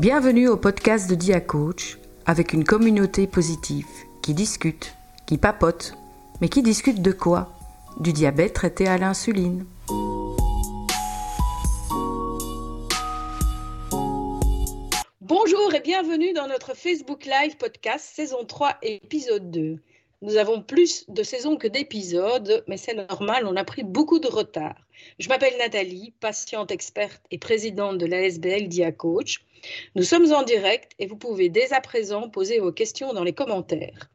Bienvenue au podcast de DiaCoach avec une communauté positive qui discute, qui papote, mais qui discute de quoi? Du diabète traité à l'insuline. Bonjour et bienvenue dans notre Facebook Live podcast saison 3 épisode 2. Nous avons plus de saisons que d'épisodes, mais c'est normal, on a pris beaucoup de retard. Je m'appelle Nathalie, patiente experte et présidente de l'ASBL DiaCoach. Nous sommes en direct et vous pouvez dès à présent poser vos questions dans les commentaires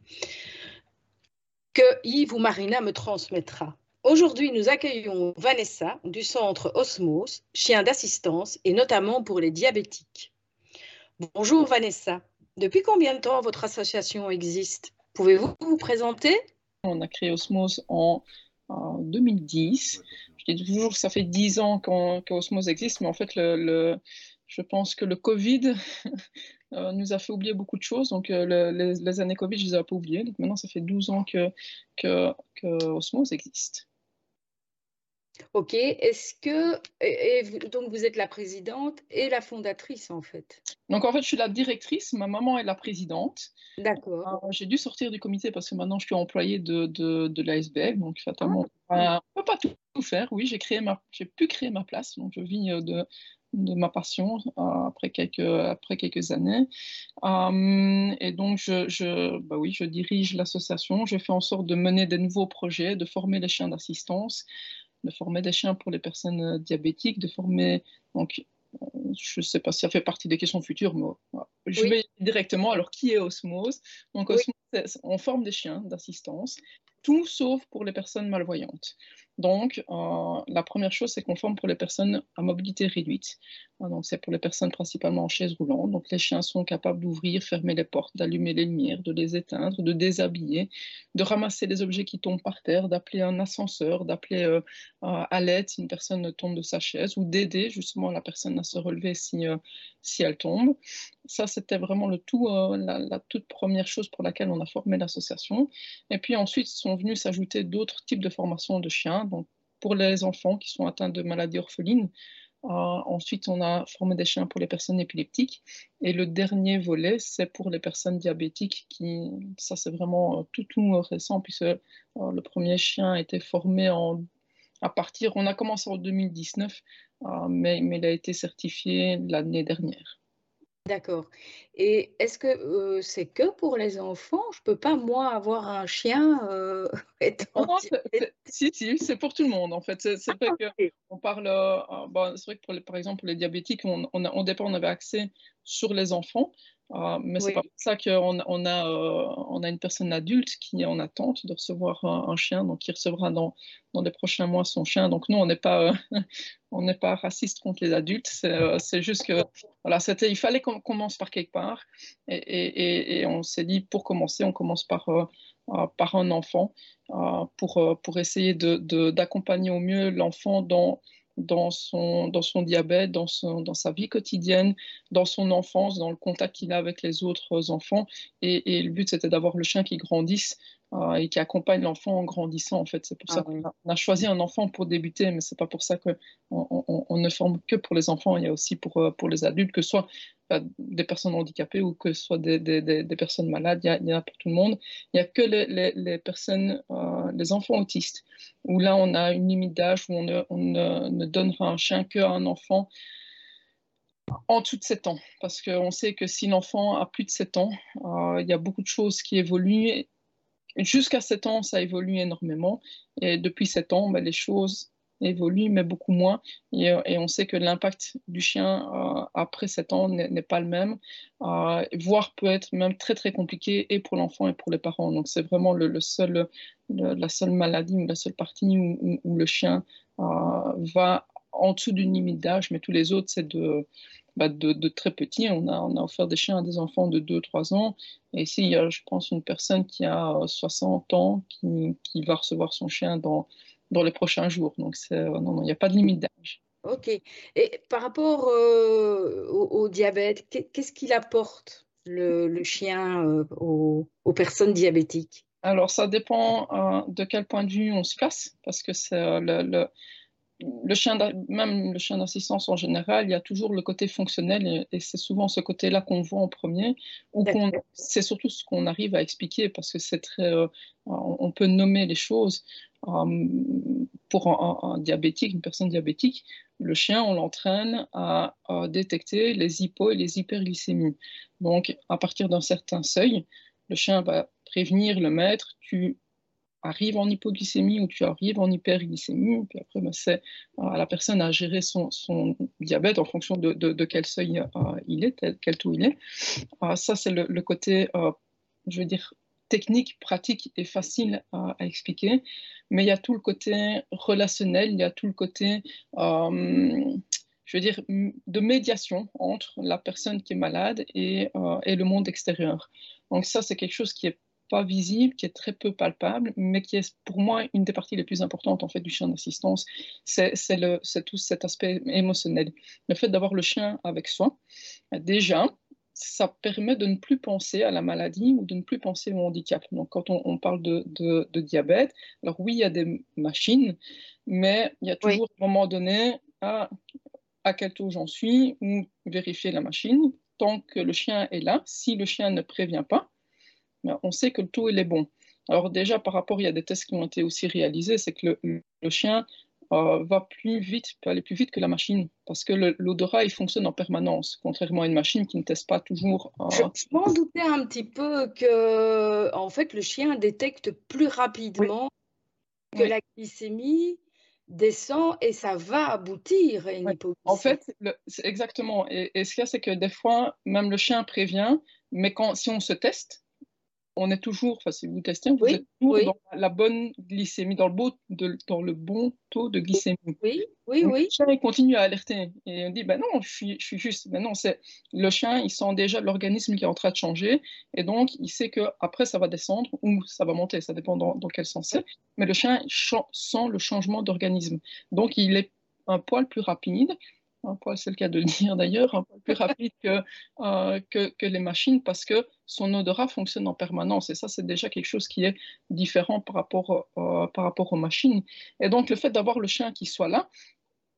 que Yves ou Marina me transmettra. Aujourd'hui, nous accueillons Vanessa du centre Osmos, chien d'assistance et notamment pour les diabétiques. Bonjour Vanessa. Depuis combien de temps votre association existe? Pouvez-vous vous présenter? On a créé Osmose en, 2010. Je dis toujours que ça fait 10 ans qu'Osmose existe, mais en fait, le, je pense que le Covid euh, nous a fait oublier beaucoup de choses. Donc, euh, les, années Covid, je ne les ai pas oubliées. Donc, maintenant, ça fait 12 ans que, que, que Osmose existe. Ok, est-ce que, et, donc vous êtes la présidente et la fondatrice en fait? Donc en fait, je suis la directrice, ma maman est la présidente. D'accord. Euh, j'ai dû sortir du comité parce que maintenant je suis employée de, de, de l'ASBL, donc fatalement, ah. on ne peut pas tout, faire. Oui, j'ai créé ma, j'ai pu créer ma place, donc je vis euh, de, de ma passion euh, après, quelques, après quelques années. et donc, je, je, bah oui, je dirige l'association. Je fais en sorte de mener des nouveaux projets, de former les chiens d'assistance, de former des chiens pour les personnes euh, diabétiques, de former. Donc, euh, je ne sais pas si ça fait partie des questions futures, mais je vais directement. Alors, qui est Osmose? Donc, Osmose, on forme des chiens d'assistance, tout sauf pour les personnes malvoyantes. Donc, euh, la première chose, c'est qu'on forme pour les personnes à mobilité réduite. Euh, donc, c'est pour les personnes principalement en chaise roulante. Donc, les chiens sont capables d'ouvrir, fermer les portes, d'allumer les lumières, de les éteindre, de déshabiller, de ramasser les objets qui tombent par terre, d'appeler un ascenseur, d'appeler euh, à l'aide si une personne tombe de sa chaise ou d'aider justement la personne à se relever si, si elle tombe. Ça, c'était vraiment le tout, la, la, toute première chose pour laquelle on a formé l'association. Et puis ensuite sont venus s'ajouter d'autres types de formations de chiens pour les enfants qui sont atteints de maladies orphelines. Euh, ensuite, on a formé des chiens pour les personnes épileptiques. Et le dernier volet, c'est pour les personnes diabétiques. Qui, ça, c'est vraiment euh, tout, tout récent, puisque euh, le premier chien a été formé en, à partir, on a commencé en 2019, mais, mais il a été certifié l'année dernière. D'accord. Et est-ce que euh, c'est que pour les enfants? Je peux pas, moi, avoir un chien euh, si, si, c'est pour tout le monde en fait. C'est vrai ah, que on parle, euh, bah, c'est vrai que pour les, par exemple pour les diabétiques, on, on a, au départ on avait accès sur les enfants, ah, mais c'est pas pour ça qu'on on a, euh, on a une personne adulte qui est en attente de recevoir un, chien, donc qui recevra dans, dans les prochains mois son chien. Donc nous, on n'est pas, euh, on n'est pas raciste contre les adultes. C'est, euh, juste que voilà, c'était, il fallait qu'on commence par quelque part, et, et, et on s'est dit pour commencer, on commence par par un enfant pour pour essayer de, d'accompagner au mieux l'enfant dans dans son, dans son diabète, dans, son, dans sa vie quotidienne, dans son enfance, dans le contact qu'il a avec les autres enfants. Et, et le but, c'était d'avoir le chien qui grandisse euh, et qui accompagne l'enfant en grandissant. En fait, c'est pour ça ah qu'on a choisi un enfant pour débuter, mais c'est pas pour ça qu'on on, on, ne forme que pour les enfants. Il y a aussi pour, euh, pour les adultes, que ce soit des personnes handicapées ou que ce soit des, personnes malades. Il y, y, en a pour tout le monde. Il n'y a que les, personnes, euh, les enfants autistes, où là on a une limite d'âge où on, ne, on un chien qu'à un enfant en dessous de 7 ans, parce qu'on sait que si l'enfant a plus de 7 ans, euh, il y a beaucoup de choses qui évoluent Jusqu'à 7 ans, ça évolue énormément. Et depuis 7 ans, ben, les choses évoluent, mais beaucoup moins. Et, et on sait que l'impact du chien euh, après 7 ans n'est pas le même, euh, voire peut être même très très compliqué et pour l'enfant et pour les parents. Donc c'est vraiment le, seul, la seule maladie ou la seule partie où, le chien euh, va en dessous d'une limite d'âge, mais tous les autres, c'est de, bah, de, très petits. On a, on a offert des chiens à des enfants de 2-3 ans. Et ici, il y a, je pense, une personne qui a 60 ans qui, qui va recevoir son chien dans, dans les prochains jours. Donc, non, non, il n'y a pas de limite d'âge. Ok. Et par rapport euh, au, diabète, qu'est-ce qu'il apporte le, le chien euh, aux, aux, personnes diabétiques? Alors, ça dépend euh, de quel point de vue on se place, parce que c'est le, le le chien, même le chien d'assistance en général, il y a toujours le côté fonctionnel et, c'est souvent ce côté-là qu'on voit en premier, ou c'est surtout ce qu'on arrive à expliquer parce que c'est très, euh, on peut nommer les choses. Euh, pour un, diabétique, une personne diabétique, le chien, on l'entraîne à, détecter les hypo et les hyperglycémies. Donc, à partir d'un certain seuil, le chien va prévenir le maître, tu arrives en hypoglycémie ou tu arrives en hyperglycémie, puis après, ben, c'est à la personne à gérer son, diabète en fonction de, quel seuil euh, il est, quel taux il est. Euh, ça, c'est le, côté, euh, je veux dire, technique, pratique et facile à, expliquer, mais il y a tout le côté relationnel, il y a tout le côté, je veux dire, de médiation entre la personne qui est malade et, et le monde extérieur. Donc ça, c'est quelque chose qui est pas visible, qui est très peu palpable, mais qui est pour moi une des parties les plus importantes en fait du chien d'assistance. C'est tout cet aspect émotionnel. Le fait d'avoir le chien avec soi, déjà, ça permet de ne plus penser à la maladie ou de ne plus penser au handicap. Donc, quand on, parle de, de, diabète, alors oui, il y a des machines, mais il y a toujours un moment donné à, à quel taux j'en suis ou vérifier la machine. Tant que le chien est là, si le chien ne prévient pas, on sait que le taux il est bon. Alors déjà, par rapport, il y a des tests qui ont été aussi réalisés, c'est que le, chien euh, va plus vite, peut aller plus vite que la machine, parce que l'odorat, il fonctionne en permanence, contrairement à une machine qui ne teste pas toujours. Euh, Je m'en doutais un petit peu que, en fait, le chien détecte plus rapidement que la glycémie descend et ça va aboutir à une hypoglycémie. En fait, exactement. Et, et ce qu'il y a, c'est que des fois, même le chien prévient, mais quand, si on se teste, on est toujours, enfin si vous testez, vous êtes toujours dans la bonne glycémie, dans le, beau, dans le bon taux de glycémie. Oui, oui, oui. Le chien il continue à alerter et on dit, ben non, je suis, je suis juste, ben non, c'est le chien, il sent déjà l'organisme qui est en train de changer et donc il sait que après ça va descendre ou ça va monter, ça dépend dans, dans quel sens c'est, mais le chien sent le changement d'organisme. Donc il est un poil plus rapide c'est le cas de le dire d'ailleurs, un peu plus rapide euh, que, que, les machines parce que son odorat fonctionne en permanence. Et ça, c'est déjà quelque chose qui est différent par rapport, euh, par rapport aux machines. Et donc, le fait d'avoir le chien qui soit là,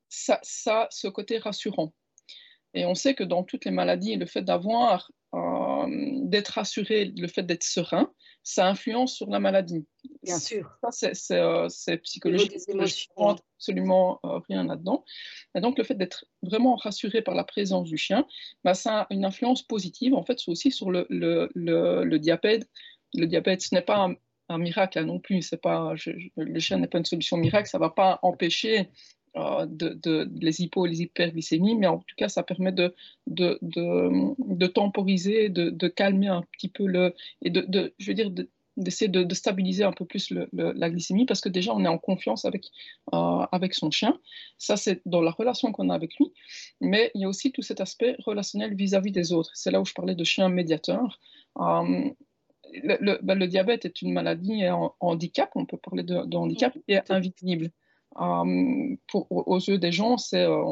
ça, ça ce côté rassurant. Et on sait que dans toutes les maladies, le fait d'avoir, d'être rassuré, le fait d'être serein, ça influence sur la maladie. Bien sûr. Ça, c'est euh, psychologique. absolument euh, rien là-dedans. Et donc, le fait d'être vraiment rassuré par la présence du chien, bah, ça a une influence positive, en fait, aussi sur le, le, le, diabète. Le diabète, ce n'est pas un, miracle non plus. C'est pas, le chien n'est pas une solution miracle. Ça ne va pas empêcher euh, de, les hypo et les hyperglycémies, mais en tout cas, ça permet de, de, de temporiser, de, calmer un petit peu le. et de, je veux dire, d'essayer de, stabiliser un peu plus la glycémie parce que déjà on est en confiance avec, euh, avec son chien. Ça, c'est dans la relation qu'on a avec lui. Mais il y a aussi tout cet aspect relationnel vis-à-vis des autres. C'est là où je parlais de chien médiateur. Euh, le, ben, le, diabète est une maladie et un handicap, on peut parler de, de handicap, est invisible. Euh, pour, aux yeux des gens, c'est euh,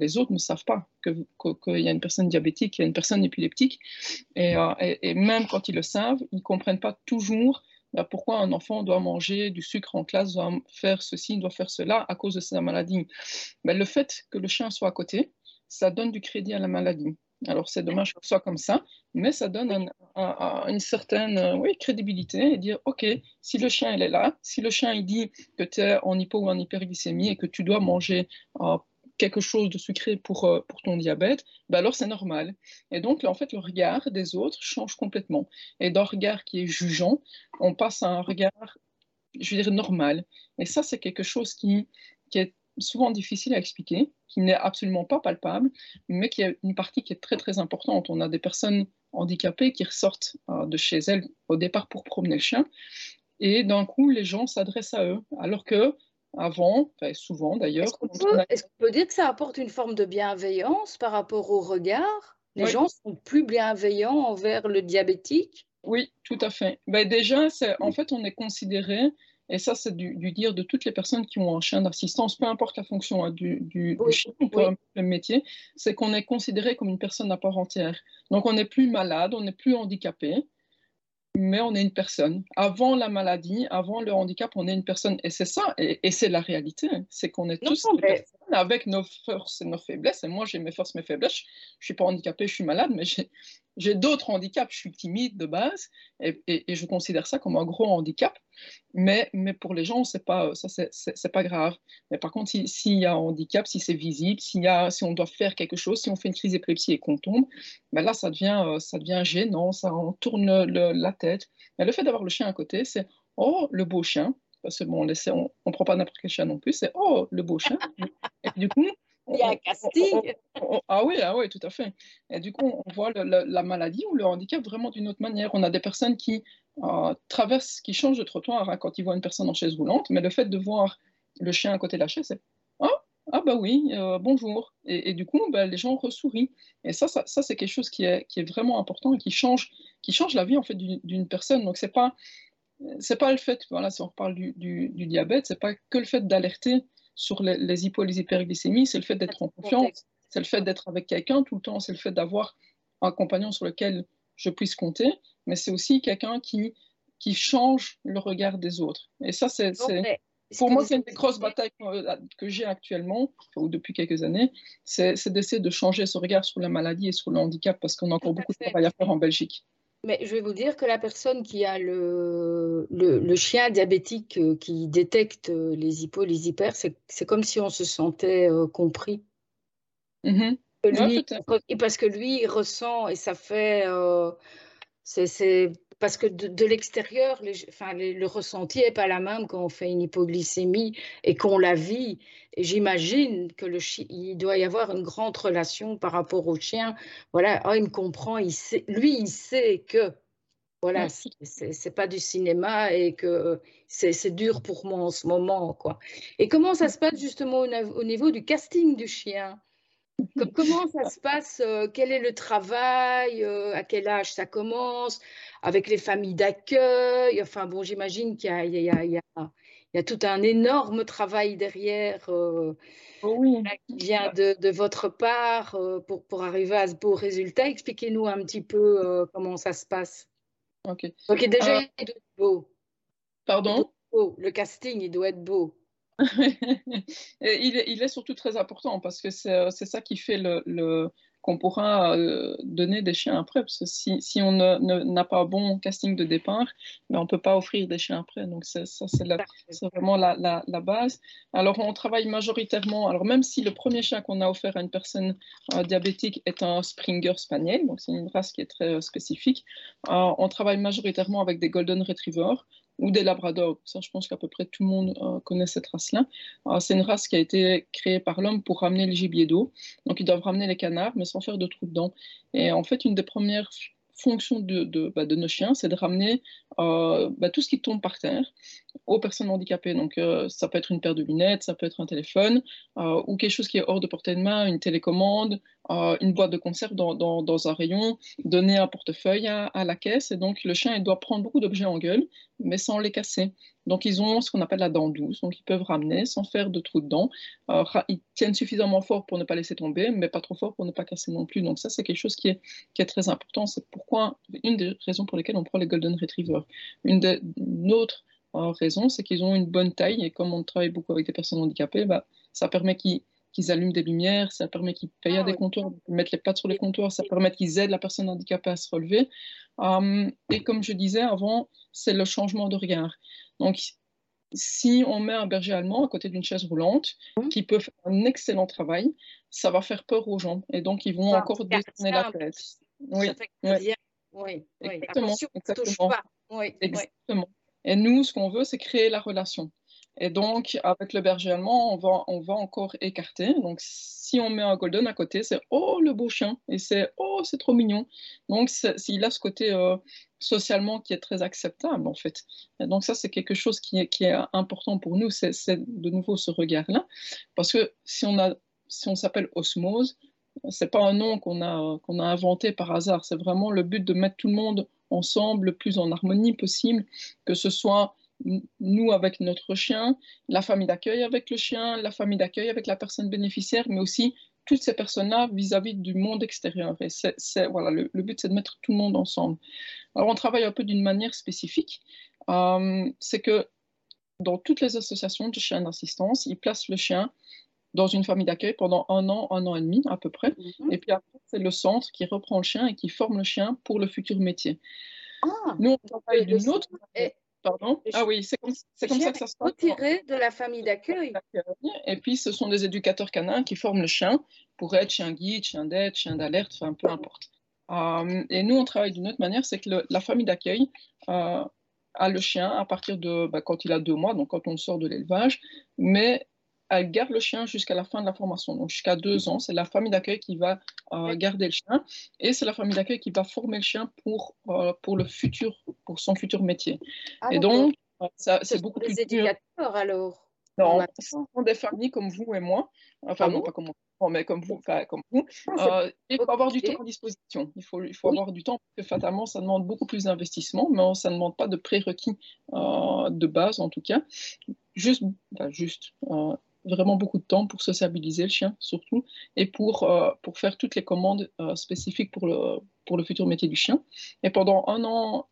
les autres ne savent pas qu'il y a une personne diabétique, qu'il y a une personne épileptique. Euh, et, et, même quand ils le savent, ils ne comprennent pas toujours bah, pourquoi un enfant doit manger du sucre en classe, doit faire ceci, doit faire cela à cause de sa maladie. Mais le fait que le chien soit à côté, ça donne du crédit à la maladie. Alors c'est dommage que ce soit comme ça, mais ça donne une certaine euh, oui, crédibilité et dire, OK, si le chien il est là, si le chien il dit que tu es en hypo ou en hyperglycémie et que tu dois manger euh, quelque chose de sucré pour, euh, pour ton diabète, ben alors c'est normal. Et donc, en fait, le regard des autres change complètement. Et d'un regard qui est jugeant, on passe à un regard, je veux dire, normal. Et ça, c'est quelque chose qui, qui est souvent difficile à expliquer, qui n'est absolument pas palpable, mais qui a une partie qui est très très importante. On a des personnes handicapées qui ressortent euh, de chez elles au départ pour promener le chien, et d'un coup les gens s'adressent à eux, alors que avant, souvent d'ailleurs. Est-ce qu'on peut, dire que ça apporte une forme de bienveillance par rapport au regard? Les gens sont plus bienveillants envers le diabétique? Oui, tout à fait. Ben déjà, en fait, on est considéré et ça, c'est du, dire de toutes les personnes qui ont un chien d'assistance, peu importe la fonction hein, du, du, chien, le métier, c'est qu'on est considéré comme une personne à part entière. Donc, on n'est plus malade, on n'est plus handicapé. Mais on est une personne. Avant la maladie, avant le handicap, on est une personne. Et c'est ça, et, c'est la réalité. C'est qu'on est tous avec nos forces et nos faiblesses. Et moi, j'ai mes forces, mes faiblesses. Je ne suis pas handicapée, je suis malade, mais j'ai d'autres handicaps. Je suis timide de base, et, je considère ça comme un gros handicap. Mais, pour les gens, c'est pas, ça, c'est pas grave. Mais par contre, s'il y a un handicap, si c'est visible, si on doit faire quelque chose, si on fait une crise d'épilepsie et qu'on tombe, ben là, ça devient, euh, ça devient gênant, ça, on tourne la tête. Mais le fait d'avoir le chien à côté, c'est oh, le beau chien. Parce que bon, on ne prend pas n'importe quel chien non plus, c'est oh, le beau chien. et du coup, il y a un casting. ah oui, ah oui, tout à fait. Et du coup, on voit la maladie ou le handicap vraiment d'une autre manière. On a des personnes qui euh, traversent, qui changent de trottoir hein, quand ils voient une personne en chaise roulante, mais le fait de voir le chien à côté de la chaise, c'est oh, ah bah oui, euh, bonjour. Et, du coup, bah, les gens ressourient. Et ça, ça, c'est quelque chose qui est, qui est, vraiment important et qui change, qui change la vie en fait d'une personne. Donc c'est pas c'est pas le fait, voilà, si on reparle du, du, du diabète, c'est pas que le fait d'alerter sur les, les hypo, les hyperglycémies, c'est le fait d'être en confiance, c'est le fait d'être avec quelqu'un tout le temps, c'est le fait d'avoir un compagnon sur lequel je puisse compter, mais c'est aussi quelqu'un qui, qui change le regard des autres. Et ça, c'est, pour moi, c'est une des grosses batailles que, j'ai actuellement, ou depuis quelques années, c'est, d'essayer de changer ce regard sur la maladie et sur le handicap, parce qu'on a encore beaucoup de travail à faire en Belgique. Mais je vais vous dire que la personne qui a le, le, chien diabétique euh, qui détecte euh, les hypos, les hyper, c'est comme si on se sentait euh, compris. Mm-hmm. parce que lui, il ressent et ça fait. c'est parce que de, l'extérieur, enfin, le ressenti n'est pas la même quand on fait une hypoglycémie et qu'on la vit. J'imagine que le il doit y avoir une grande relation par rapport au chien. Voilà, oh, il me comprend, il sait, lui, il sait que voilà, c'est pas du cinéma et que c'est dur pour moi en ce moment, quoi. Et comment ça se passe justement au niveau du casting du chien? Comment ça se passe euh, Quel est le travail euh, À quel âge ça commence Avec les familles d'accueil? Enfin bon, j'imagine qu'il y, a, tout un énorme travail derrière euh, qui vient de, votre part pour, arriver à ce beau résultat. Expliquez-nous un petit peu comment ça se passe. Ok. Ok, déjà, il doit être beau. Pardon? Le casting, il doit être beau. il, est, surtout très important parce que c'est euh, ça qui fait le, qu'on pourra euh, donner des chiens après. Parce que si, si on n'a pas un bon casting de départ, mais ben, on ne peut pas offrir des chiens après. Donc, ça, c'est vraiment la, la, base. Alors, on travaille majoritairement. Alors, même si le premier chien qu'on a offert à une personne euh, diabétique est un Springer Spaniel, donc c'est une race qui est très spécifique, on travaille majoritairement avec des Golden Retrievers ou des labradors. Je pense qu'à peu près tout le monde euh, connaît cette race-là. C'est une race qui a été créée par l'homme pour ramener le gibier d'eau. Donc, ils doivent ramener les canards, mais sans faire de trous dedans. Et en fait, une des premières fonction de, de, bah, de nos chiens, c'est de ramener euh, bah, tout ce qui tombe par terre aux personnes handicapées. Donc, euh, ça peut être une paire de lunettes, ça peut être un téléphone, euh, ou quelque chose qui est hors de portée de main, une télécommande, une boîte de conserve dans, dans, un rayon, donner un portefeuille à, la caisse. Et donc, le chien, il doit prendre beaucoup d'objets en gueule, mais sans les casser. Donc, ils ont ce qu'on appelle la dent douce. Donc, ils peuvent ramener sans faire de trous dedans. ils tiennent suffisamment fort pour ne pas laisser tomber, mais pas trop fort pour ne pas casser non plus. Donc, ça, c'est quelque chose qui est, qui est très important. C'est pourquoi, une des raisons pour lesquelles on prend les Golden Retrievers. Une, une autre euh, raison, c'est qu'ils ont une bonne taille. Et comme on travaille beaucoup avec des personnes handicapées, bah, ça permet qu'ils allument des lumières, ça permet qu'ils payent à ah des comptoirs, mettent les pattes sur les comptoirs, ça permet qu'ils aident la personne handicapée à se relever. Euh, et comme je disais avant, c'est le changement de regard. Donc, si on met un berger allemand à côté d'une chaise roulante, mmh. qui peut faire un excellent travail, ça va faire peur aux gens. Et donc, ils vont encore détourner la tête. Oui, oui. oui, exactement. exactement. Et nous, ce qu'on veut, c'est créer la relation. Et donc, avec le berger allemand, on va, encore écarter. Donc, si on met un golden à côté, c'est oh le beau chien et c'est oh c'est trop mignon. Donc, s'il a ce côté euh, socialement qui est très acceptable en fait. Donc, ça, c'est quelque chose qui est, qui est important pour nous, c'est de nouveau ce regard-là. Parce que si on, a, si on s'appelle osmose, c'est pas un nom qu'on a, qu'on a inventé par hasard. C'est vraiment le but de mettre tout le monde ensemble le plus en harmonie possible, que ce soit nous avec notre chien, la famille d'accueil avec le chien, la famille d'accueil avec la personne bénéficiaire, mais aussi toutes ces personnes-là vis-à-vis du monde extérieur. Voilà, le, but, c'est de mettre tout le monde ensemble. Alors, on travaille un peu d'une manière spécifique. Euh, c'est que dans toutes les associations de chiens d'assistance, ils placent le chien dans une famille d'accueil pendant un an, un an et demi à peu près. Mhm. Et puis après, c'est le centre qui reprend le chien et qui forme le chien pour le futur métier. Ah, Nous, on travaille d'une autre. Pardon Ah oui, c'est comme, comme ça que ça se passe. Retiré de la famille d'accueil. Et puis, ce sont des éducateurs canins qui forment le chien pour être chien guide, chien d'aide, chien d'alerte, enfin, peu importe. Euh, et nous, on travaille d'une autre manière, c'est que la famille d'accueil euh, a le chien à partir de bah, quand il a deux mois, donc quand on sort de l'élevage, mais elle garde le chien jusqu'à la fin de la formation, donc jusqu'à deux ans. C'est la famille d'accueil qui va euh, garder le chien et c'est la famille d'accueil qui va former le chien pour, euh, pour le futur, pour son futur métier. Ah, et donc, euh, c'est beaucoup plus. Des éducateurs alors Non, ce sont des familles comme vous et moi. Enfin, ah non, pas comme moi, mais comme vous. comme vous. Ah, il faut avoir du temps à disposition. Il faut, il faut avoir du temps parce que fatalement, ça demande beaucoup plus d'investissement, mais ça ne demande pas de prérequis de base en tout cas. Juste, juste vraiment beaucoup de temps pour sociabiliser le chien surtout et pour, euh, pour faire toutes les commandes euh, spécifiques pour le, pour le futur métier du chien. Et pendant un an,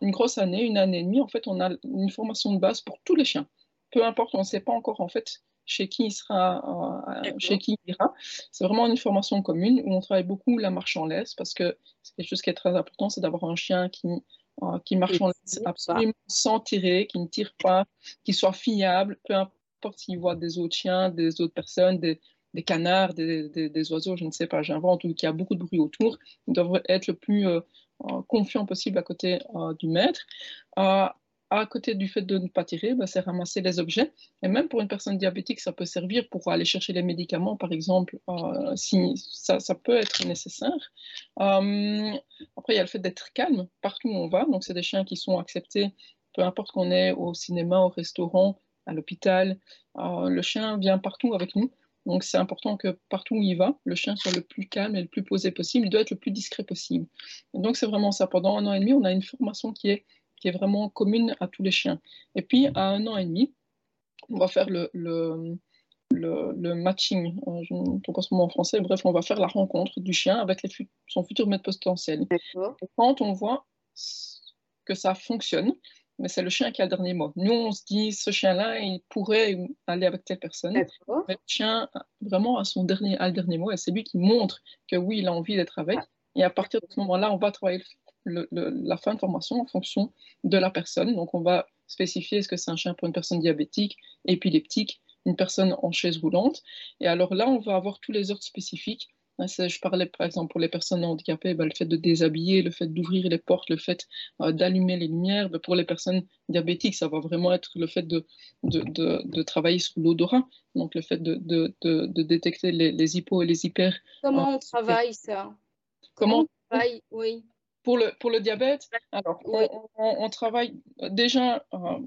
une grosse année, une année et demie, en fait, on a une formation de base pour tous les chiens. Peu importe, on ne sait pas encore en fait chez qui il sera, euh, chez qui il ira. C'est vraiment une formation commune où on travaille beaucoup la marche en laisse parce que c'est quelque chose qui est très important, c'est d'avoir un chien qui qui marche en laisse absolument sans tirer, qui ne tire pas, qui soit fiable, peu importe s'ils voient des autres chiens, des autres personnes, des, canards, des, oiseaux, je ne sais pas, j'invente, ou qu'il y a beaucoup de bruit autour, ils doivent être le plus euh, euh, confiants possible à côté euh, du maître. à côté du fait de ne pas tirer, bah, c'est ramasser les objets. Et même pour une personne diabétique, ça peut servir pour aller chercher les médicaments, par exemple, si ça, ça, peut être nécessaire. après, il y a le fait d'être calme partout où on va. Donc, c'est des chiens qui sont acceptés, peu importe qu'on est au cinéma, au restaurant, à l'hôpital. le chien vient partout avec nous. Donc c'est important que partout où il va, le chien soit le plus calme et le plus posé possible. Il doit être le plus discret possible. donc c'est vraiment ça. Pendant un an et demi, on a une formation qui est, qui est vraiment commune à tous les chiens. Et puis à un an et demi, on va faire le, le, le, matching, euh, je ne trouve pas ce mot en français, bref, on va faire la rencontre du chien avec les, son futur maître potentiel. Et quand on voit que ça fonctionne, mais c'est le chien qui a le dernier mot. Nous, on se dit, ce chien-là, il pourrait aller avec telle personne. Mais le chien, vraiment, a son dernier, a le dernier mot, et c'est lui qui montre que oui, il a envie d'être avec. Et à partir de ce moment-là, on va travailler la fin de formation en fonction de la personne. Donc, on va spécifier est-ce que c'est un chien pour une personne diabétique, épileptique, une personne en chaise roulante. Et alors là, on va avoir tous les ordres spécifiques je parlais par exemple pour les personnes handicapées, ben, le fait de déshabiller, le fait d'ouvrir les portes, le fait euh, d'allumer les lumières. Ben, pour les personnes diabétiques, ça va vraiment être le fait de, de, travailler sur l'odorat, donc le fait de, détecter les, les hypos et les hyper. Comment on travaille ça? Comment, on travaille, oui. Pour le, pour le diabète, alors, on, travaille déjà, euh,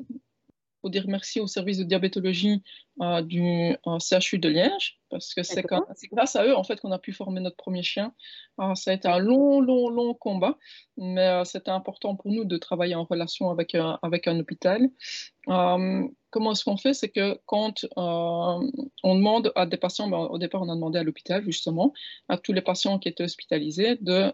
faut dire merci au service de diabétologie euh, du CHU de Liège, parce que c'est grâce à eux en fait qu'on a pu former notre premier chien. Euh, ça a été un long, long, long combat, mais euh, c'était important pour nous de travailler en relation avec, avec un hôpital. comment est-ce qu'on fait? C'est que quand on demande à des patients, ben, au départ on a demandé à l'hôpital justement, à tous les patients qui étaient hospitalisés, de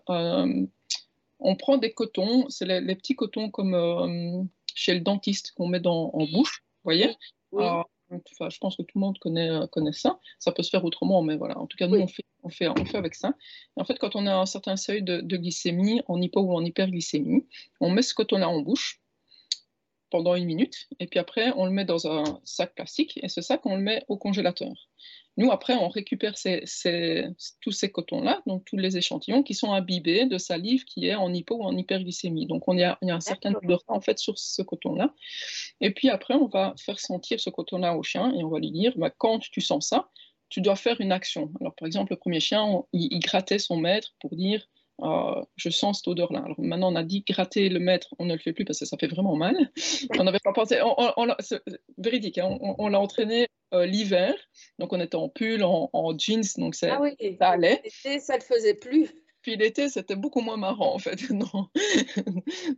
on prend des cotons, c'est les, petits cotons comme chez le dentiste qu'on met dans, en bouche, vous voyez ah, je pense que tout le monde connaît, euh, connaît ça. Ça peut se faire autrement, mais voilà. En tout cas, nous, on, fait, on, fait, on fait avec ça. Et en fait, quand on a un certain seuil de, glycémie, en hypo ou en hyperglycémie, on met ce coton-là en bouche pendant une minute, et puis après, on le met dans un sac plastique, et ce sac, on le met au congélateur. Nous, après, on récupère tous ces cotons-là, donc tous les échantillons qui sont imbibés de salive qui est en hypo ou en hyperglycémie. Donc, on y a, il y a un certain nombre de en fait, sur ce coton-là. Et puis après, on va faire sentir ce coton-là au chien et on va lui dire, bah, quand tu sens ça, tu dois faire une action. Alors, par exemple, le premier chien, il grattait son maître pour dire, ah, je sens cette odeur-là. Alors maintenant, on a dit gratter le maître, on ne le fait plus parce que ça fait vraiment mal. On n'avait pas pensé, on, véridique, hein, on, l'a entraîné euh, l'hiver, donc on était en pull, en, jeans, donc ah oui. ça allait. L'été, ça ne le faisait plus. Puis l'été, c'était beaucoup moins marrant en fait. non.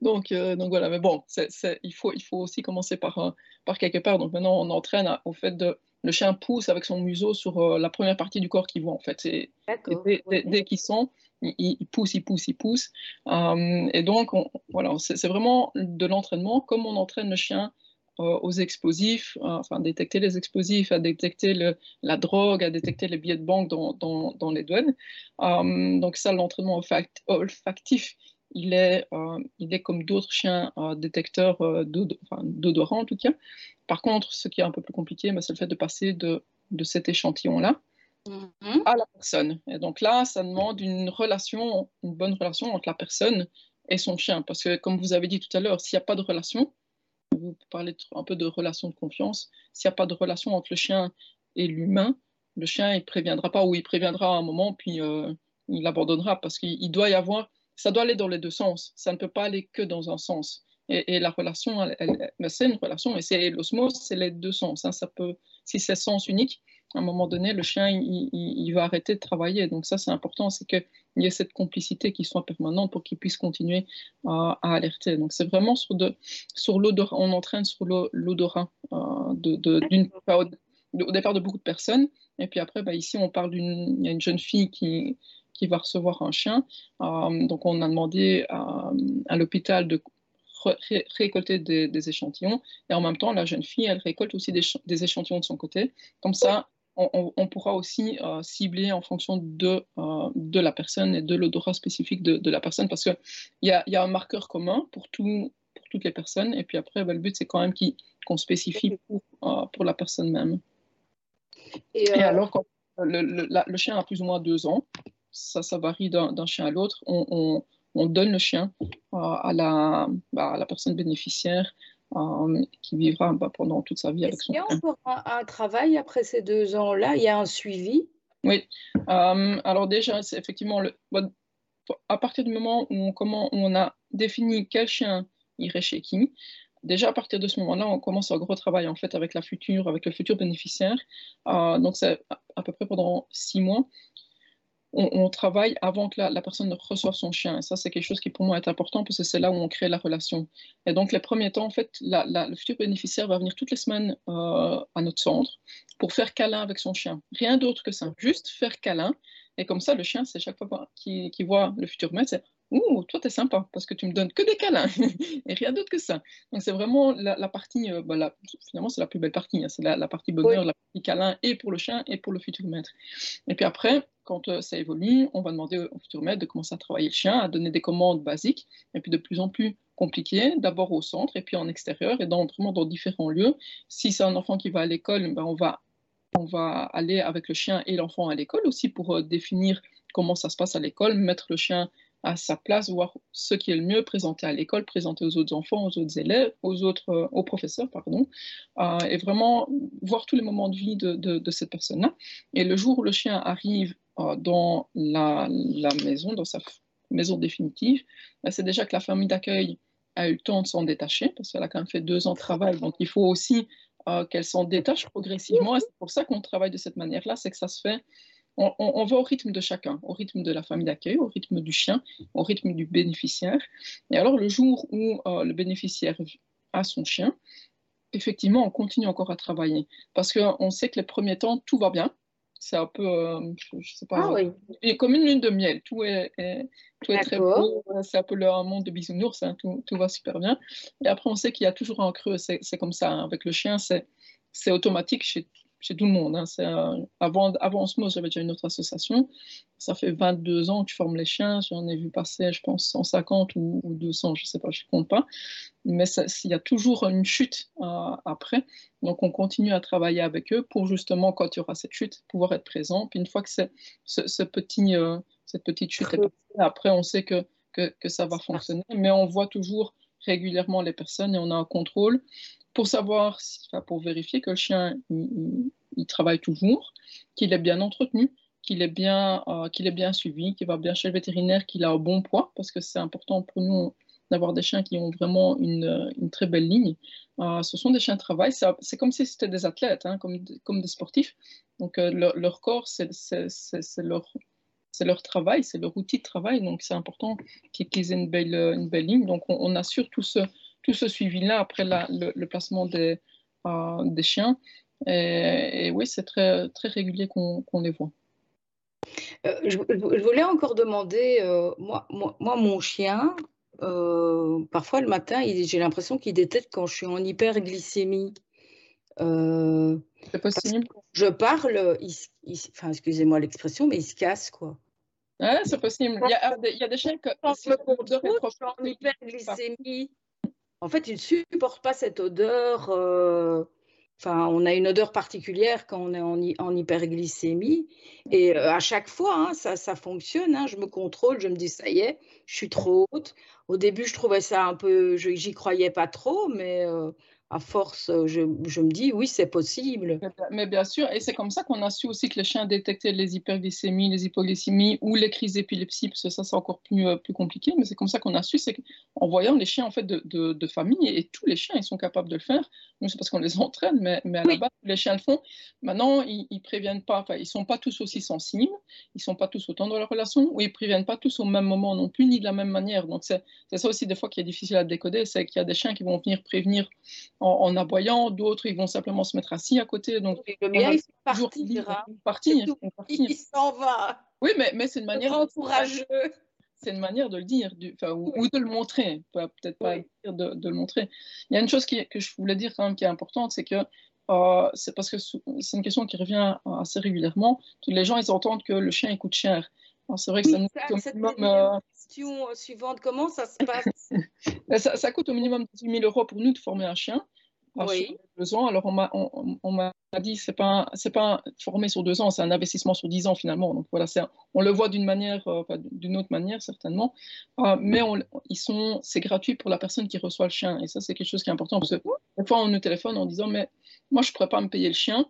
donc, euh, donc voilà, mais bon, il, faut, il faut aussi commencer par, euh, par quelque part. Donc maintenant, on entraîne au fait de le chien pousse avec son museau sur la première partie du corps qu'il voit en fait. Et, dès, dès, qu'il sent, il, pousse, il pousse, il pousse. et donc, voilà, c'est vraiment de l'entraînement comme on entraîne le chien euh, aux explosifs, euh, enfin détecter les explosifs, à détecter la drogue, à détecter les billets de banque dans, les douanes. Euh, donc ça, l'entraînement olfactif, il est, il est comme d'autres chiens détecteurs d'odorat en tout cas. Par contre, ce qui est un peu plus compliqué, bah, c'est le fait de passer de, de cet échantillon-là mm-hmm. à la personne. Et donc là, ça demande une relation, une bonne relation entre la personne et son chien. Parce que comme vous avez dit tout à l'heure, s'il n'y a pas de relation, vous parlez un peu de relation de confiance. S'il n'y a pas de relation entre le chien et l'humain, le chien il préviendra pas ou il préviendra à un moment puis euh, il abandonnera parce qu'il doit y avoir, ça doit aller dans les deux sens. Ça ne peut pas aller que dans un sens. Et, la relation, c'est une relation et c'est l'osmose, c'est les deux sens. Hein. Ça peut, si c'est sens unique, à un moment donné, le chien, il, va arrêter de travailler. Donc ça, c'est important, c'est qu'il y ait cette complicité qui soit permanente pour qu'il puisse continuer à, alerter. Donc c'est vraiment sur, de, sur l'odorat, on entraîne sur l'odorat euh, de, au départ de beaucoup de personnes. Et puis après, bah, ici, on parle d'une, il y a une jeune fille qui, qui va recevoir un chien. Euh, donc on a demandé à, à l'hôpital de récolter des, échantillons. Et en même temps, la jeune fille, elle récolte aussi des, des échantillons de son côté. Comme ça, on, pourra aussi euh, cibler en fonction de, euh, de la personne et de l'odorat spécifique de, la personne parce qu'il y a, y a un marqueur commun pour, tout, pour toutes les personnes et puis après, bah, le but, c'est quand même qu'on spécifie pour, euh, pour la personne même. Et, alors, quand le, le, chien a plus ou moins deux ans, ça, ça varie d'un chien à l'autre, on, on, donne le chien à, la, bah, à la personne bénéficiaire euh, qui vivra bah, pendant toute sa vie avec son qu'il y a encore un, travail après ces deux ans-là? Il y a un suivi? Oui. Euh, alors déjà, c'est effectivement, le, à partir du moment où on, comment, on a défini quel chien irait chez qui, déjà à partir de ce moment-là, on commence un gros travail en fait avec la future, avec le futur bénéficiaire. Euh, donc c'est à peu près pendant six mois on, travaille avant que la, personne ne reçoive son chien. Et ça, c'est quelque chose qui pour moi est important parce que c'est là où on crée la relation. Et donc, les premiers temps, en fait, le futur bénéficiaire va venir toutes les semaines euh, à notre centre pour faire câlin avec son chien. Rien d'autre que ça, juste faire câlin. Et comme ça, le chien, c'est chaque fois qu'il voit le futur maître, c'est Ouh, toi, t'es sympa parce que tu me donnes que des câlins et rien d'autre que ça. Donc, c'est vraiment la, partie, euh, bah, finalement, c'est la plus belle partie. Hein. c'est la, partie bonheur, la partie câlin et pour le chien et pour le futur maître. Et puis après, quand euh, ça évolue, on va demander au futur maître de commencer à travailler le chien, à donner des commandes basiques et puis de plus en plus compliquées, d'abord au centre et puis en extérieur et dans, vraiment dans différents lieux. Si c'est un enfant qui va à l'école, ben, on va on va aller avec le chien et l'enfant à l'école aussi pour euh, définir comment ça se passe à l'école, mettre le chien à sa place, voir ce qui est le mieux, présenter à l'école, présenter aux autres enfants, aux autres élèves, aux autres, euh, aux professeurs, pardon, euh, et vraiment voir tous les moments de vie de, de, cette personne-là. Et le jour où le chien arrive euh, dans la, la, maison, dans sa maison définitive, ben, c'est déjà que la famille d'accueil a eu le temps de s'en détacher, parce qu'elle a quand même fait deux ans de travail, donc il faut aussi qu'elle s'en détache progressivement, c'est pour ça qu'on travaille de cette manière-là, c'est que ça se fait on, va au rythme de chacun, au rythme de la famille d'accueil, au rythme du chien, au rythme du bénéficiaire. Et alors, le jour où euh, le bénéficiaire a son chien, effectivement, on continue encore à travailler. Parce qu'on sait que les premiers temps, tout va bien. C'est un peu, euh, je, sais pas, ah, comme une lune de miel. Tout est, tout est très beau. C'est un peu le monde de bisounours, hein, tout, tout, va super bien. Et après, on sait qu'il y a toujours un creux. C'est comme ça. Hein. Avec le chien, c'est automatique chez chez tout le monde. Hein. avant, avant Osmose, j'avais déjà une autre association. Ça fait 22 ans que je forme les chiens. J'en ai vu passer, je pense, 150 ou, 200, je ne sais pas, je ne compte pas. Mais il y a toujours une chute euh, après. Donc, on continue à travailler avec eux pour justement, quand il y aura cette chute, pouvoir être présent. Puis une fois que ce, petit, euh, cette petite chute est passée, après, on sait que, que, que ça va fonctionner. Mais on voit toujours régulièrement les personnes et on a un contrôle pour savoir, pour vérifier que le chien il, travaille toujours, qu'il est bien entretenu, qu'il est bien, euh, qu'il est bien suivi, qu'il va bien chez le vétérinaire, qu'il a un bon poids, parce que c'est important pour nous d'avoir des chiens qui ont vraiment une, une très belle ligne. Euh, ce sont des chiens de travail, c'est comme si c'était des athlètes, hein, comme, comme des sportifs. Donc euh, leur, corps, c'est leur, leur travail, c'est leur outil de travail, donc c'est important qu'ils aient une belle, une belle ligne. Donc on, on assure tout ce, tout ce suivi-là après le, placement des, euh, des chiens Et, oui, c'est très, très régulier qu'on les voit. Euh, je, voulais encore demander, euh, moi, moi, mon chien, parfois le matin, j'ai l'impression qu'il détecte quand je suis en hyperglycémie. c'est possible. Je parle, enfin, excusez-moi l'expression, mais il se casse, quoi. Ouais, c'est possible. Il y, a, il y, a, des chiens que. Quand je me suis en hyperglycémie, en fait, il ne supporte pas cette odeur. Enfin, on a une odeur particulière quand on est en, hyperglycémie. Et euh, à chaque fois, hein, ça, fonctionne. Hein. je me contrôle, je me dis, ça y est, je suis trop haute. Au début, je trouvais ça un peu, j'y croyais pas trop, mais euh, à force, euh, je, me dis oui, c'est possible. Mais bien sûr, et c'est comme ça qu'on a su aussi que les chiens détectaient les hyperglycémies, les hypoglycémies ou les crises d'épilepsie, parce que ça, c'est encore plus, euh, plus compliqué, mais c'est comme ça qu'on a su, c'est qu'en voyant les chiens en fait de, de, famille, et, tous les chiens, ils sont capables de le faire, nous, c'est parce qu'on les entraîne, mais, mais à la base, les chiens le font. Maintenant, ils, ne préviennent pas, enfin, ils sont pas tous aussi sensibles, ils sont pas tous autant dans la relation, ou ils préviennent pas tous au même moment non plus, ni de la même manière. Donc, c'est ça aussi des fois qui est difficile à décoder, c'est qu'il y a des chiens qui vont venir prévenir en, aboyant, d'autres ils vont simplement se mettre assis à côté. Donc, le mien, il partir, Il s'en va. Oui, mais, mais c'est une manière. Encourageux. C'est une manière de le dire, du, ou, ou, de le montrer, peut-être pas de, de, le montrer. Il y a une chose qui, que je voulais dire quand même qui est importante, c'est que euh, c'est parce que c'est une question qui revient assez régulièrement. Les gens, ils entendent que le chien coûte cher. C'est vrai que ça nous coûte au minimum. Euh, question suivante, comment ça se passe? Ça, ça, coûte au minimum 18 000 euros pour nous de former un chien oui. deux ans. Alors, on m'a on, on dit c'est pas c'est pas formé sur deux ans, c'est un investissement sur dix ans finalement. Donc voilà, on le voit d'une manière, euh, d'une autre manière certainement, euh, mais on, ils sont c'est gratuit pour la personne qui reçoit le chien. Et ça c'est quelque chose qui est important parce que des fois on nous téléphone en disant mais moi je pourrais pas me payer le chien.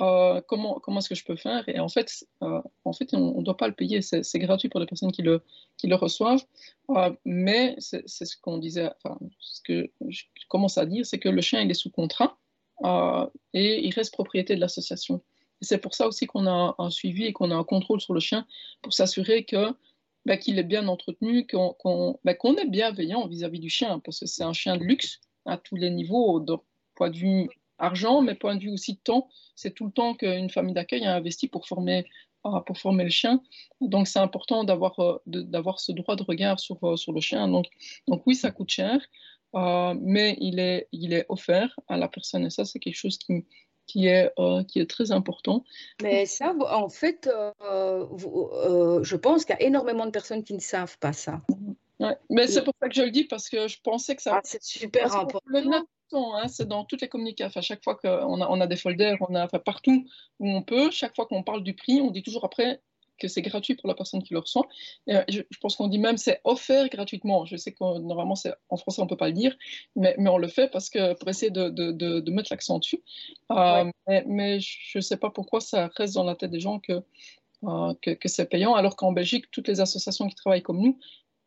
Euh, comment, comment est-ce que je peux faire? Et en fait, euh, en fait on ne doit pas le payer, c'est gratuit pour les personnes qui le, qui le reçoivent. Euh, mais c'est ce qu'on disait, enfin, ce que je commence à dire, c'est que le chien, il est sous contrat et il reste propriété de l'association. Et c'est pour ça aussi qu'on a un suivi et qu'on a un contrôle sur le chien pour s'assurer que bah, qu'il est bien entretenu, qu'on bah, est bienveillant vis-à-vis du chien, parce que c'est un chien de luxe à tous les niveaux, de point de vue argent, mais point de vue aussi de temps. C'est tout le temps qu'une famille d'accueil a investi pour former, euh, pour former le chien. Donc, c'est important d'avoir euh, d'avoir ce droit de regard sur, euh, sur le chien. Donc, donc oui, ça coûte cher, mais il est, il est offert à la personne. Et ça, c'est quelque chose qui, qui est, qui est très important. Mais ça, en fait, je pense qu'il y a énormément de personnes qui ne savent pas ça. Ouais. Mais c'est pour ça que je le dis, parce que je pensais que ça... Ah, c'est super important. Hein, c'est dans toutes les communications. À chaque fois qu'on a, on a des folders, on a, enfin, partout où on peut, chaque fois qu'on parle du prix, on dit toujours après que c'est gratuit pour la personne qui le reçoit. Euh, je, pense qu'on dit même c'est offert gratuitement. Je sais que normalement en français on peut pas le dire, mais, mais, on le fait parce que pour essayer de, de, de, mettre l'accent dessus. Euh, mais, je ne sais pas pourquoi ça reste dans la tête des gens que, euh, que, que c'est payant, alors qu'en Belgique toutes les associations qui travaillent comme nous,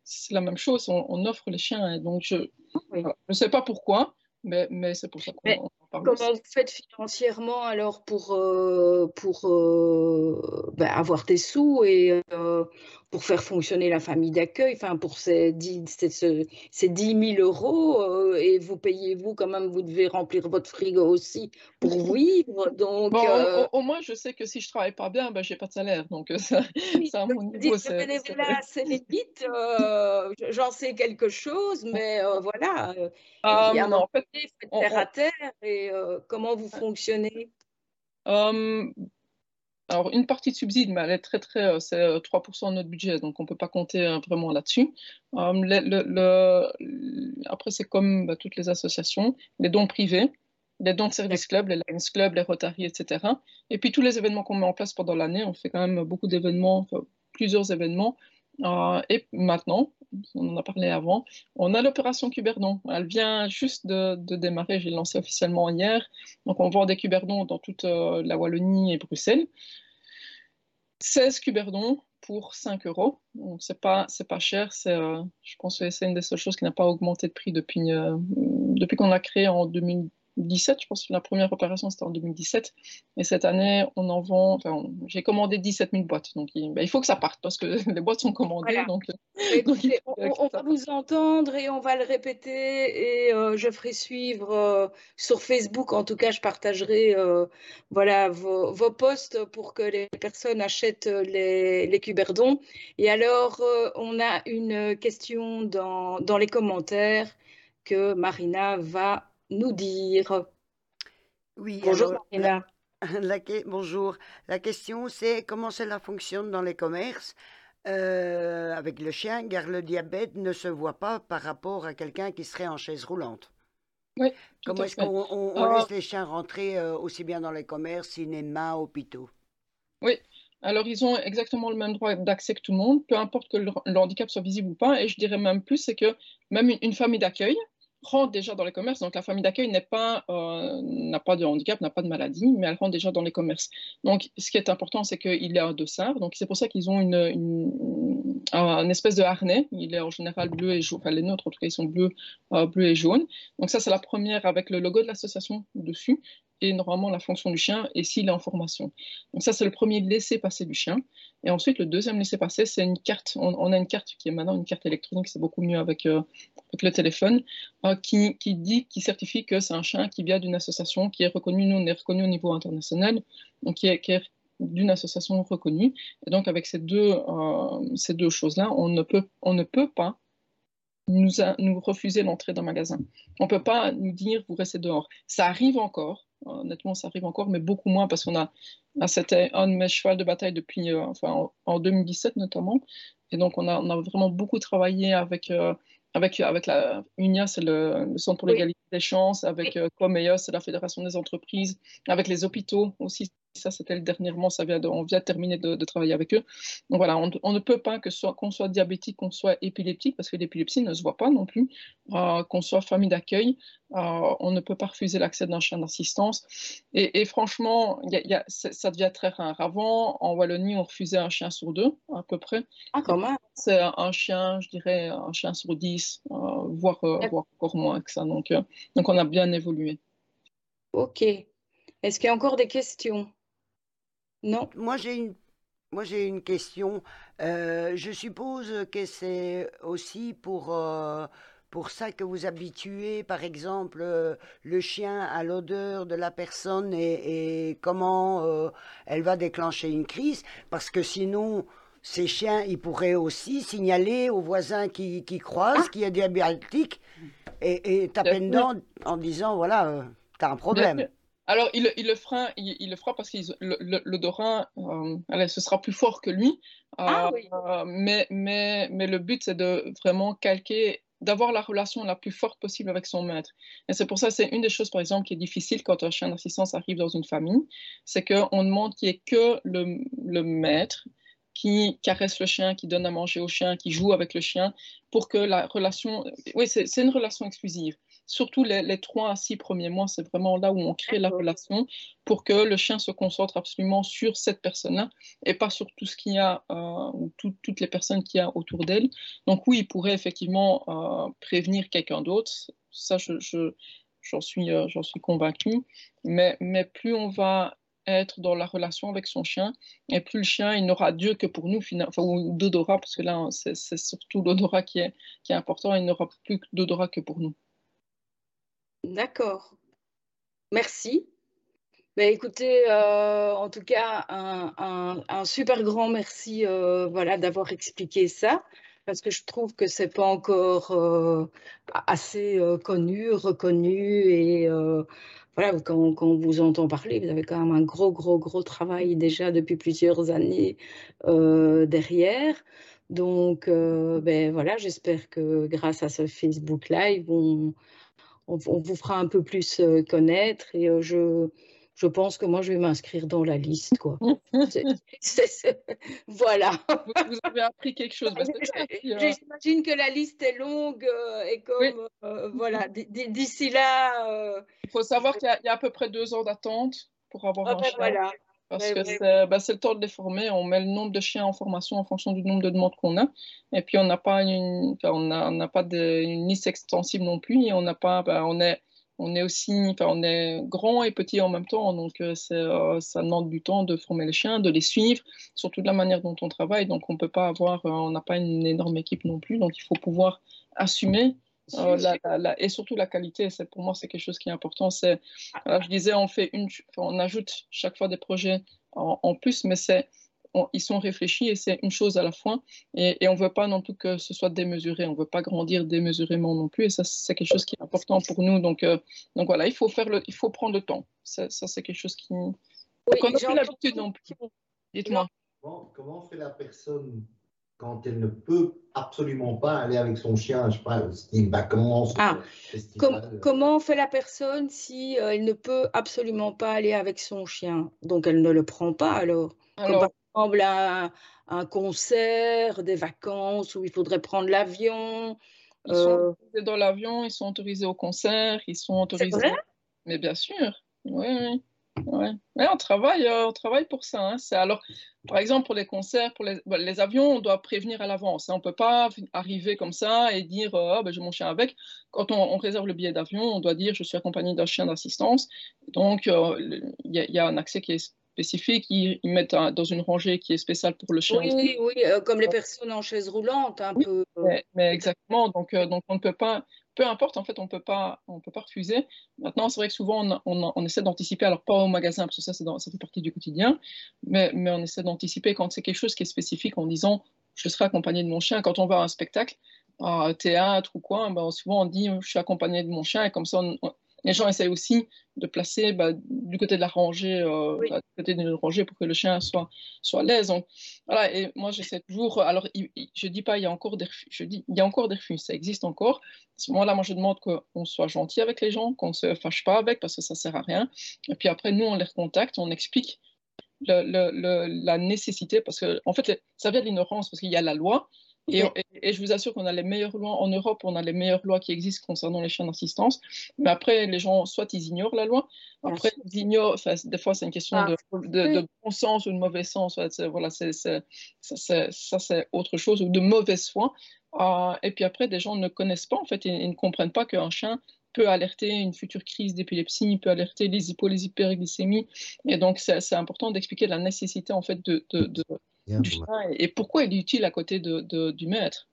c'est la même chose. On, offre les chiens. donc je ne sais pas pourquoi mais, c'est pour ça qu'on parle. Comment vous faites financièrement alors pour, euh, pour euh, ben, avoir des sous et euh, pour faire fonctionner la famille d'accueil, enfin pour ces 10, ces 10 000 euros, euh, et vous payez vous quand même, vous devez remplir votre frigo aussi pour vivre. Donc, euh, au, moins, je sais que si je travaille pas bien, ben, j'ai pas de salaire. Donc, euh, ça, ça à mon niveau, c'est limite. J'en sais quelque chose, mais voilà. Ah, il y a un en fait, terre à terre. Et comment vous fonctionnez? Hum, alors, une partie de subside, mais elle est très, très, euh, c'est 3% euh, de notre budget, donc on ne peut pas compter euh, vraiment là-dessus. après, c'est comme bah, toutes les associations, les dons privés, les dons de service club, les Lions Club, les Rotary, etc. Et puis tous les événements qu'on met en place pendant l'année, on fait quand même beaucoup d'événements, plusieurs événements. et maintenant, on en a parlé avant, on a l'opération Cuberdon. Elle vient juste de, démarrer, j'ai lancé officiellement hier. Donc on vend des Cuberdons dans toute la Wallonie et Bruxelles. 16 cuberdons pour 5 euros. Donc, c'est pas, c'est pas cher. C'est, je pense que c'est une des seules choses qui n'a pas augmenté de prix depuis, depuis qu'on l'a créé en 2000, 2017. Je pense que la première opération, c'était en 2017. Et cette année, on en vend, enfin, j'ai commandé 17 000 boîtes. Donc, il, ben, il, faut que ça parte parce que les boîtes sont commandées. Donc, Écoutez, on, va vous entendre et on va le répéter. Et euh, je ferai suivre euh, sur Facebook. En tout cas, je partagerai euh, voilà, vos, vos, posts pour que les personnes achètent les, les cuberdons. Et alors, on a une question dans, dans les commentaires que Marina va nous dire. Oui, bonjour Marina. La, bonjour. La question, c'est comment cela fonctionne dans les commerces euh, avec le chien, car le diabète ne se voit pas par rapport à quelqu'un qui serait en chaise roulante. Oui. Comment est-ce qu'on laisse les chiens rentrer euh, aussi bien dans les commerces, cinéma, hôpitaux? Oui. Alors, ils ont exactement le même droit d'accès que tout le monde, peu importe que le, handicap soit visible ou pas. Et je dirais même plus, c'est que même une famille d'accueil, rentre déjà dans les commerces. Donc la famille d'accueil euh, n'a pas de handicap, n'a pas de maladie, mais elle rentre déjà dans les commerces. Donc ce qui est important, c'est qu'il est un dossard. Donc c'est pour ça qu'ils ont une, une, un espèce de harnais. Il est en général bleu et jaune. Enfin les nôtres en tout cas ils sont bleus, euh, bleu et jaune. Donc ça c'est la première avec le logo de l'association dessus et normalement la fonction du chien et s'il est en formation. Donc ça, c'est le premier laisser-passer du chien. Et ensuite, le deuxième laisser-passer, c'est une carte. On, a une carte qui est maintenant une carte électronique, c'est beaucoup mieux avec, euh, le téléphone, euh, qui, qui, dit, qui certifie que c'est un chien qui vient d'une association qui est reconnue, nous on est reconnu au niveau international, donc qui est, d'une association reconnue. Et donc avec ces deux, euh, deux choses-là, on ne peut, on ne peut pas nous, nous refuser l'entrée d'un magasin. On ne peut pas nous dire vous restez dehors. Ça arrive encore, Honnêtement, ça arrive encore, mais beaucoup moins parce qu'on a, c'était un de mes chevaux de bataille depuis, euh, enfin, en, 2017 notamment. Et donc, on a, on a vraiment beaucoup travaillé avec, euh, avec, avec la UNIA, c'est le, Centre pour l'égalité des chances, avec. Euh, c'est la Fédération des entreprises, avec les hôpitaux aussi, ça, c'était dernièrement, ça vient de, on vient de terminer de, travailler avec eux. Donc voilà, on, ne peut pas que soit, qu'on soit diabétique, qu'on soit épileptique, parce que l'épilepsie ne se voit pas non plus, euh, qu'on soit famille d'accueil, euh, on ne peut pas refuser l'accès d'un chien d'assistance. Et, franchement, y a, ça devient très rare. Avant, en Wallonie, on refusait un chien sur deux, à peu près. Ah, comment C'est un chien, je dirais, un chien sur dix, euh, voire, voire, encore moins que ça. Donc, donc on a bien évolué. Ok. Est-ce qu'il y a encore des questions? Non. Moi, j'ai une, moi, j'ai une question. Euh, je suppose que c'est aussi pour, euh, pour ça que vous habituez, par exemple, euh, le chien à l'odeur de la personne et, comment elle va déclencher une crise. Parce que sinon, ces chiens, ils pourraient aussi signaler aux voisins qui, qui croisent ah. qu'il y a diabétique et, et taper dedans en disant voilà, tu as un problème. Alors, il, le fera, il, le fera parce que l'odorat, euh, ce sera plus fort que lui. Ah euh, mais, mais, mais le but, c'est de vraiment calquer, d'avoir la relation la plus forte possible avec son maître. Et c'est pour ça, c'est une des choses, par exemple, qui est difficile quand un chien d'assistance arrive dans une famille, c'est qu'on demande qu'il n'y ait que le, le maître qui caresse le chien, qui donne à manger au chien, qui joue avec le chien, pour que la relation... Oui, c'est une relation exclusive surtout les, trois à six premiers mois, c'est vraiment là où on crée la relation pour que le chien se concentre absolument sur cette personne-là et pas sur tout ce qu'il y a, euh, ou toutes les personnes qu'il y a autour d'elle. Donc oui, il pourrait effectivement euh, prévenir quelqu'un d'autre. Ça, je, j'en suis, euh, j'en suis convaincue. Mais, mais plus on va être dans la relation avec son chien, et plus le chien, il n'aura Dieu que pour nous, enfin, ou d'odorat, parce que là, c'est, surtout l'odorat qui est, qui est important, il n'aura plus d'odorat que pour nous. D'accord. Merci. Ben, écoutez, euh, en tout cas, un, super grand merci euh, voilà, d'avoir expliqué ça, parce que je trouve que ce n'est pas encore euh, assez connu, reconnu, et voilà, quand, quand, on vous entend parler, vous avez quand même un gros, gros, gros travail déjà depuis plusieurs années derrière. Donc, ben, voilà, j'espère que grâce à ce Facebook Live, on on, vous fera un peu plus euh, connaître et euh, je, je pense que moi, je vais m'inscrire dans la liste. Quoi. voilà. Vous, avez appris quelque chose. J'imagine que la liste est longue euh, et comme, voilà, d'ici là... Il faut savoir qu'il y, a à peu près deux ans d'attente pour avoir ah un ben Voilà. Parce que bah, c'est le temps de les former. On met le nombre de chiens en formation en fonction du nombre de demandes qu'on a. Et puis, on n'a pas, une, on n'a pas de, une liste extensible non plus. Et on n'a pas, bah, on est on est aussi, enfin, on est grand et petit en même temps, donc euh, euh, ça demande du temps de former les chiens, de les suivre, surtout de la manière dont on travaille. Donc on peut pas avoir, euh, on n'a pas une énorme équipe non plus, donc il faut pouvoir assumer. Et surtout la qualité, c'est pour moi c'est quelque chose qui est important. C'est, je disais, on fait une, on ajoute chaque fois des projets en plus, mais c'est ils sont réfléchis et c'est une chose à la fois. Et, on ne veut pas non plus que ce soit démesuré. On ne veut pas grandir démesurément non plus. Et ça, c'est quelque chose qui est important pour nous. Donc, euh, donc voilà, il faut, faire le, il faut prendre le temps. Ça, c'est quelque chose qui. Oui, on n'a plus l'habitude non plus. Dites-moi. Comment, fait la personne quand elle ne peut absolument pas aller avec son chien, je sais pas, style vacances, ah, Comment fait la personne si euh, elle ne peut absolument pas aller avec son chien? Donc elle ne le prend pas alors, alors à un concert, des vacances où il faudrait prendre l'avion. Ils sont euh autorisés dans l'avion, ils sont autorisés au concert, ils sont autorisés. Vrai? Mais bien sûr, oui, oui. on travaille, euh, on travaille pour ça. Hein. alors, par exemple, pour les concerts, pour les, les avions, on doit prévenir à l'avance. Hein. On ne peut pas arriver comme ça et dire oh, ben, j'ai mon chien avec. Quand on, réserve le billet d'avion, on doit dire je suis accompagné d'un chien d'assistance. Donc, il y, a un accès qui est spécifiques, ils, mettent dans une rangée qui est spéciale pour le chien. Oui, oui, oui euh, comme les personnes en chaise roulante, un peu. Mais, exactement, donc, euh, donc on ne peut pas, peu importe, en fait, on ne peut pas refuser. Maintenant, c'est vrai que souvent, on, essaie d'anticiper, alors pas au magasin, parce que ça, ça fait partie du quotidien, mais, mais on essaie d'anticiper quand c'est quelque chose qui est spécifique en disant, je serai accompagné de mon chien. Quand on va à un spectacle, à un théâtre ou quoi, ben, souvent on dit, je suis accompagné de mon chien, et comme ça, on, les gens essayent aussi de placer bah, du côté de la rangée, euh, bah, du côté d'une rangée pour que le chien soit, soit à l'aise. voilà, et moi j'essaie toujours. Alors, je dis pas il y a encore des refus, je dis il y a encore des refus, ça existe encore. À ce moment-là, moi je demande qu'on soit gentil avec les gens, qu'on ne se fâche pas avec parce que ça sert à rien. Et puis après, nous on les recontacte, on explique la nécessité parce que en fait ça vient de l'ignorance parce qu'il y a la loi et, je vous assure qu'on a les meilleures lois en Europe, on a les meilleures lois qui existent concernant les chiens d'assistance. Mais après, les gens, soit ils ignorent la loi, après ils ignorent, des fois c'est une question ah, de, bon sens ou de mauvais sens, voilà, ça c'est autre chose, ou de mauvaise foi. Euh, et puis après, des gens ne connaissent pas, en fait, ils, ne comprennent pas qu'un chien peut alerter une future crise d'épilepsie, peut alerter les hypo, les hyperglycémies. Et donc, c'est important d'expliquer la nécessité, en fait, de, de et pourquoi il est utile à côté de, du maître?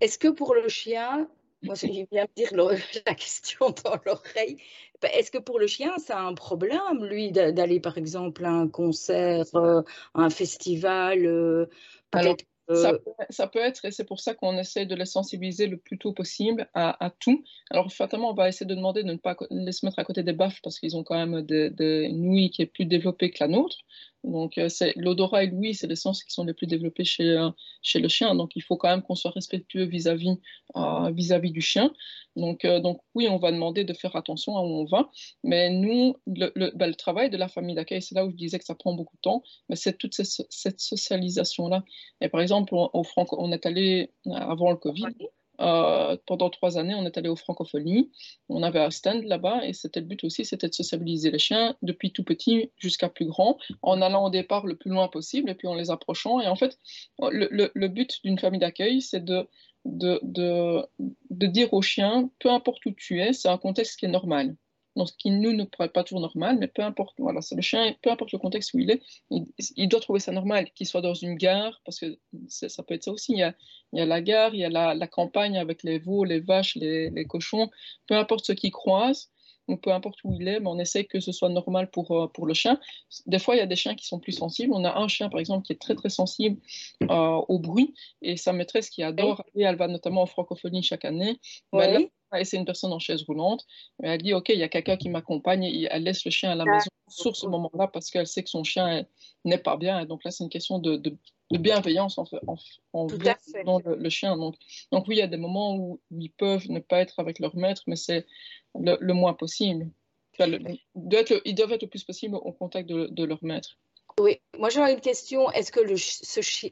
Est-ce que pour le chien, moi je viens me dire la question dans l'oreille, ben, est-ce que pour le chien, c'est un problème, lui, d'aller par exemple à un concert, euh, à un festival euh, euh, ça, peut, être, et c'est pour ça qu'on essaie de les sensibiliser le plus tôt possible à, tout. Alors, fatalement, on va essayer de demander de ne pas les se mettre à côté des baffes parce qu'ils ont quand même des, des, une ouïe qui est plus développée que la nôtre. Donc, euh, l'odorat et l'ouïe, c'est les sens qui sont les plus développés chez, euh, chez le chien. Donc, il faut quand même qu'on soit respectueux vis-à-vis euh, vis-à-vis du chien. Donc, donc, oui, on va demander de faire attention à où on va. Mais nous, le, le, travail de la famille d'accueil, c'est là où je disais que ça prend beaucoup de temps, mais c'est toute cette, socialisation-là. Et par exemple, au Franco, on est allé avant le Covid. Euh, pendant trois années, on est allé aux Francophonies. On avait un stand là-bas et c'était le but aussi, c'était de sociabiliser les chiens depuis tout petit jusqu'à plus grand, en allant au départ le plus loin possible et puis en les approchant. Et en fait, le, but d'une famille d'accueil, c'est de, de dire aux chiens, peu importe où tu es, c'est un contexte qui est normal donc ce qui nous ne paraît pas toujours normal, mais peu importe, voilà, c'est le chien, peu importe le contexte où il est, il, doit trouver ça normal, qu'il soit dans une gare, parce que ça peut être ça aussi, il y a, la gare, il y a la, campagne avec les veaux, les vaches, les, les cochons, peu importe ce qui croise, ou peu importe où il est, mais on essaie que ce soit normal pour, euh, pour le chien. Des fois, il y a des chiens qui sont plus sensibles. On a un chien, par exemple, qui est très, très sensible euh, au bruit, et sa maîtresse qui adore, elle va notamment en francophonie chaque année, ben et c'est une personne en chaise roulante. Elle dit, OK, il y a quelqu'un qui m'accompagne, et elle laisse le chien à la maison sur ce moment-là parce qu'elle sait que son chien n'est pas bien. Et donc là, c'est une question de, de, bienveillance en, en, en dans le, chien. Donc, donc oui, il y a des moments où, ils peuvent ne pas être avec leur maître, mais c'est le, moins possible. ils doivent être le plus possible au contact de, de leur maître. Oui, moi j'aurais une question. Est-ce que le, ce, chien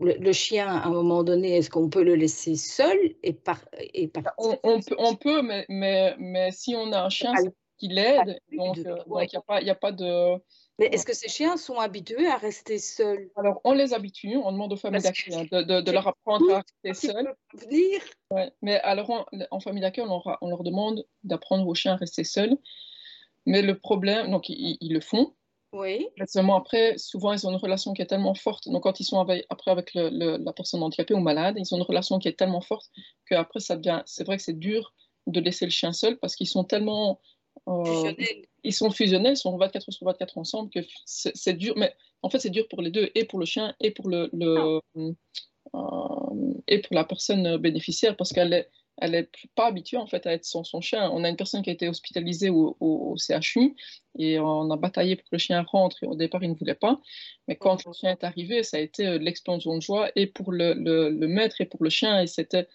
le, chien, à un moment donné, est-ce qu'on peut le laisser seul et, par, et on, on, peut, on, peut, mais, mais, mais si on a un chien, qui l'aident. Donc, il n'y a, pas, a pas de. Mais est-ce que ces chiens sont habitués à rester seuls? Alors, on les habitue, on demande aux familles d'accueil hein, de, de, leur apprendre à rester seuls. Venir. Ouais. Mais alors, en, famille d'accueil, on, on, leur demande d'apprendre aux chiens à rester seuls. Mais le problème, donc ils, le font. Oui. seulement après, souvent, ils ont une relation qui est tellement forte. Donc, quand ils sont avec, après avec le, la personne handicapée ou malade, ils ont une relation qui est tellement forte qu'après, ça devient. C'est vrai que c'est dur de laisser le chien seul parce qu'ils sont tellement euh, ils sont fusionnels, ils sont 24 sur 24 ensemble, que c'est dur, mais en fait c'est dur pour les deux, et pour le chien, et pour, le, le ah. euh, et pour la personne bénéficiaire, parce qu'elle est, elle n'est pas habituée en fait à être sans son chien. On a une personne qui a été hospitalisée au, CHU et on a bataillé pour que le chien rentre et au départ il ne voulait pas. Mais quand le chien est arrivé, ça a été euh, l'explosion de joie et pour le, le, maître et pour le chien. Et c'était,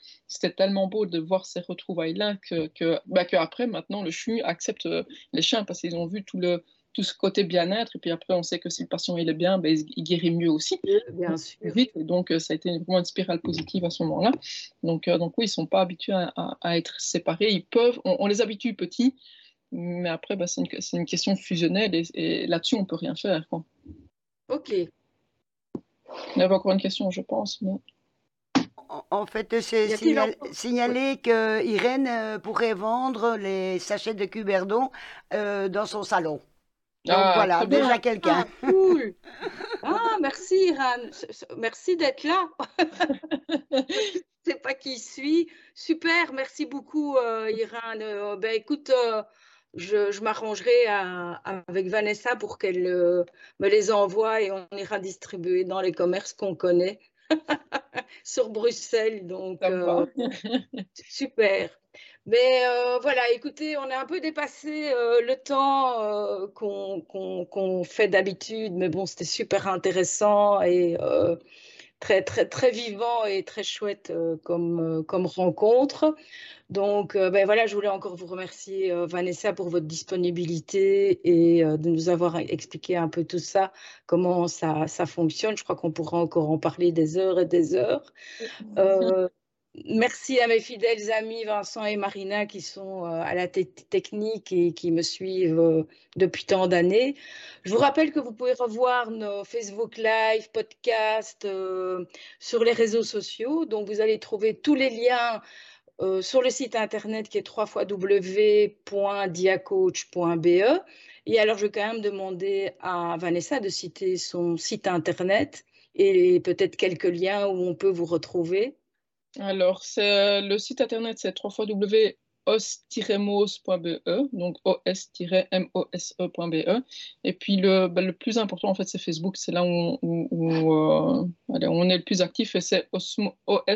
tellement beau de voir ces retrouvailles-là que, que, bah, que après maintenant le CHU accepte euh, les chiens parce qu'ils ont vu tout le, tout ce côté bien-être. Et puis après, on sait que si le patient il est bien, ben, il guérit mieux aussi. Bien sûr. Vite. Et donc, euh, ça a été vraiment une spirale positive à ce moment-là. Donc, euh, donc oui, ils ne sont pas habitués à, être séparés. Ils peuvent, on, les habitue petits, mais après, ben, c'est une, une, question fusionnelle et, là-dessus, on ne peut rien faire. Quoi. Ok. Il y avait encore une question, je pense. Mais... En fait, c'est signaler que Irène euh, pourrait vendre les sachets de Cuberdon dans son salon. Donc ah, voilà, déjà quelqu'un. Ah, cool. Ah, merci Irène. Merci d'être là. Je sais pas qui suis. Super, merci beaucoup euh, Irène. Euh, ben, écoute, euh, je, je m'arrangerai avec Vanessa pour qu'elle me les envoie et on ira distribuer dans les commerces qu'on connaît sur Bruxelles. Donc, super. Mais euh, voilà, écoutez, on a un peu dépassé euh, le temps euh, qu'on fait d'habitude, mais bon, c'était super intéressant et très, très, très vivant et très chouette comme, comme rencontre. Donc, ben voilà, je voulais encore vous remercier, Vanessa, pour votre disponibilité et de nous avoir expliqué un peu tout ça, comment ça, ça fonctionne. Je crois qu'on pourra encore en parler des heures et des heures. Merci à mes fidèles amis Vincent et Marina qui sont euh, à la technique et qui me suivent euh, depuis tant d'années. Je vous rappelle que vous pouvez revoir nos Facebook Live, podcasts euh, sur les réseaux sociaux. Donc vous allez trouver tous les liens sur le site internet qui est www.diacoach.be. Et alors je vais quand même demander à Vanessa de citer son site internet et peut-être quelques liens où on peut vous retrouver. Alors, le site internet, c'est www.os-mose.be, donc os-mose.be. Et puis, le, ben, le, plus important, en fait, c'est Facebook. C'est là où, euh, on est le plus actif et c'est os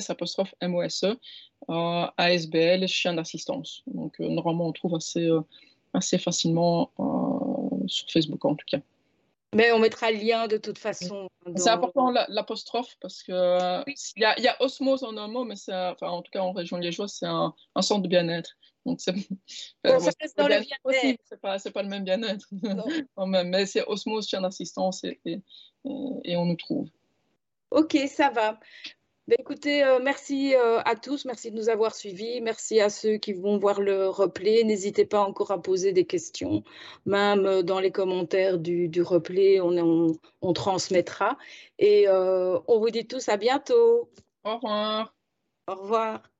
apostrophe MOSE, euh, ASBL, chien d'assistance. Donc, euh, normalement, on trouve assez, assez facilement sur Facebook, en tout cas. Mais on mettra le lien de toute façon. C'est important l'apostrophe parce que il y, a, y, a osmose en un mot, mais enfin, en tout cas en région liégeoise, c'est un, un, centre de bien-être. Donc c'est pas, pas le même bien-être. mais c'est osmose, chien d'assistance et, et, et, on nous trouve. Ok, ça va. Ben, écoutez, euh, merci euh, à tous, merci de nous avoir suivis, merci à ceux qui vont voir le replay. N'hésitez pas encore à poser des questions, même euh, dans les commentaires du, replay, on, on, transmettra. Et on vous dit tous à bientôt. Au revoir. Au revoir.